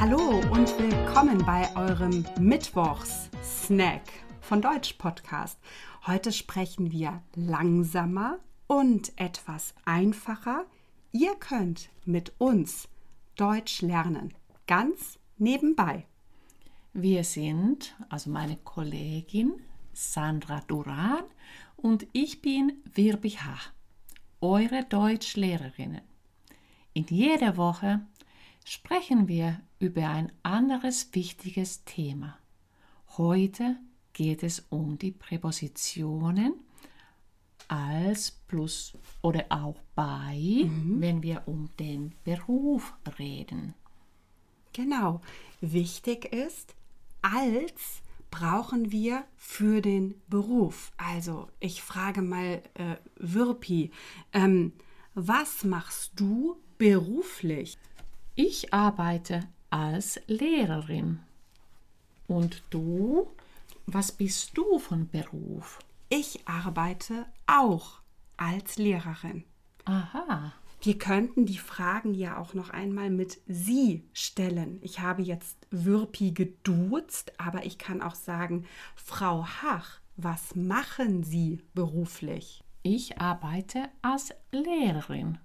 und willkommen bei eurem Mittwochs-Snack von Deutsch Podcast. Heute sprechen wir langsamer und etwas einfacher. Ihr könnt mit uns Deutsch lernen, ganz nebenbei. Wir sind, also meine Kollegin Sandra Duran und ich bin Wirbi H., eure Deutschlehrerinnen. In jeder Woche sprechen wir über ein anderes wichtiges Thema. Heute geht es um die Präpositionen als plus oder auch bei, mhm. wenn wir um den Beruf reden. Genau. Wichtig ist, als brauchen wir für den Beruf. Also ich frage mal äh, Wirpi, ähm, was machst du beruflich? Ich arbeite als Lehrerin. Und du? Was bist du von Beruf? Ich arbeite auch als Lehrerin. Aha. Wir könnten die Fragen ja auch noch einmal mit Sie stellen. Ich habe jetzt Würpi geduzt, aber ich kann auch sagen, Frau Hach, was machen Sie beruflich? Ich arbeite als Lehrerin.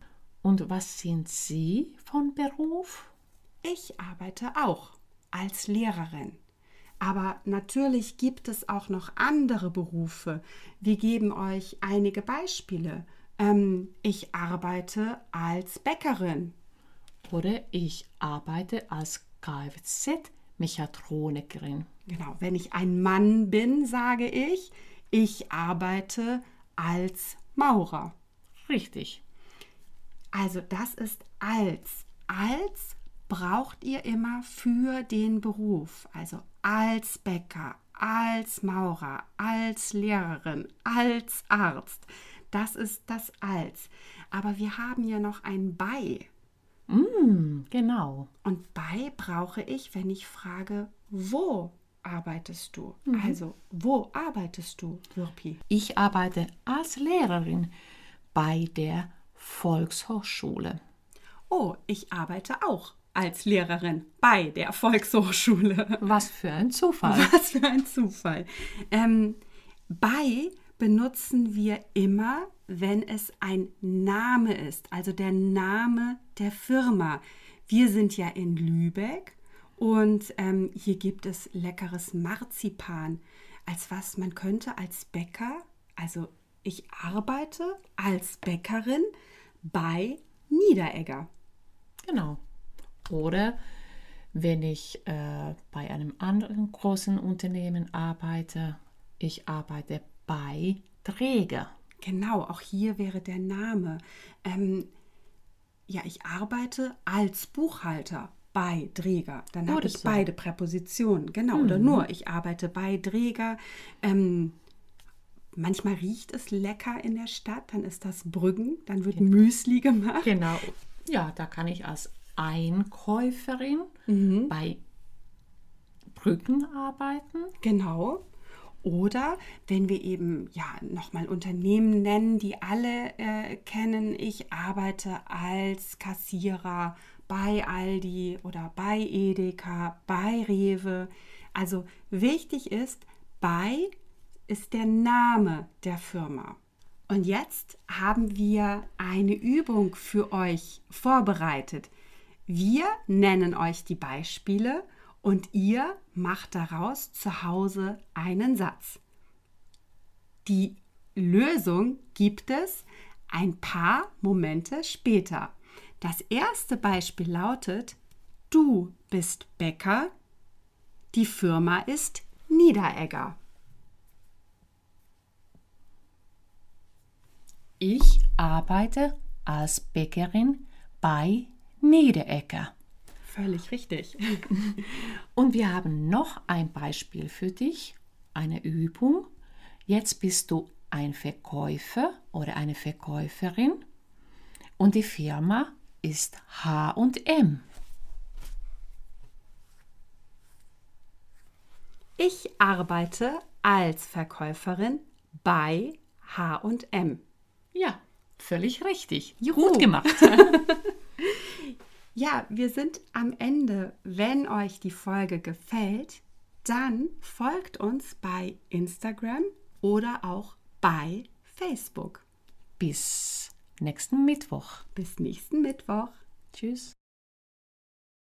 Und was sind Sie von Beruf? Ich arbeite auch als Lehrerin. Aber natürlich gibt es auch noch andere Berufe. Wir geben euch einige Beispiele. Ähm, ich arbeite als Bäckerin. Oder ich arbeite als Kfz-Mechatronikerin. Genau, wenn ich ein Mann bin, sage ich, ich arbeite als Maurer. Richtig. Also das ist als. Als braucht ihr immer für den Beruf. Also als Bäcker, als Maurer, als Lehrerin, als Arzt. Das ist das als. Aber wir haben ja noch ein bei. Mm, genau. Und bei brauche ich, wenn ich frage, wo arbeitest du? Mhm. Also, wo arbeitest du, Wirpi? Ich arbeite als Lehrerin bei der Volkshochschule. Oh, ich arbeite auch als Lehrerin bei der Volkshochschule. Was für ein Zufall. Was für ein Zufall. Ähm, bei benutzen wir immer, wenn es ein Name ist, also der Name der Firma. Wir sind ja in Lübeck und ähm, hier gibt es leckeres Marzipan. Als was man könnte als Bäcker, also ich arbeite als Bäckerin bei Niederegger. Genau. Oder wenn ich äh, bei einem anderen großen Unternehmen arbeite, ich arbeite bei Träger. Genau, auch hier wäre der Name. Ähm, ja, ich arbeite als Buchhalter bei Träger. Dann habe ich so. beide Präpositionen. Genau, mhm. oder nur, ich arbeite bei Träger. Ähm, manchmal riecht es lecker in der Stadt, dann ist das Brüggen, dann wird genau. Müsli gemacht. Genau, ja, da kann ich als Einkäuferin mhm. bei Brücken arbeiten. Genau. Oder wenn wir eben ja nochmal Unternehmen nennen, die alle äh, kennen, ich arbeite als Kassierer bei Aldi oder bei Edeka, bei Rewe. Also wichtig ist, bei ist der Name der Firma. Und jetzt haben wir eine Übung für euch vorbereitet. Wir nennen euch die Beispiele und ihr macht daraus zu Hause einen Satz. Die Lösung gibt es ein paar Momente später. Das erste Beispiel lautet, du bist Bäcker, die Firma ist Niederegger. Ich arbeite als Bäckerin bei Niederegger. Völlig richtig. Und wir haben noch ein Beispiel für dich, eine Übung. Jetzt bist du ein Verkäufer oder eine Verkäuferin und die Firma ist H&M. Ich arbeite als Verkäuferin bei H&M. Ja, völlig richtig. Juhu. Gut gemacht. Ja, wir sind am Ende. Wenn euch die Folge gefällt, dann folgt uns bei Instagram oder auch bei Facebook. Bis nächsten Mittwoch. Bis nächsten Mittwoch. Tschüss.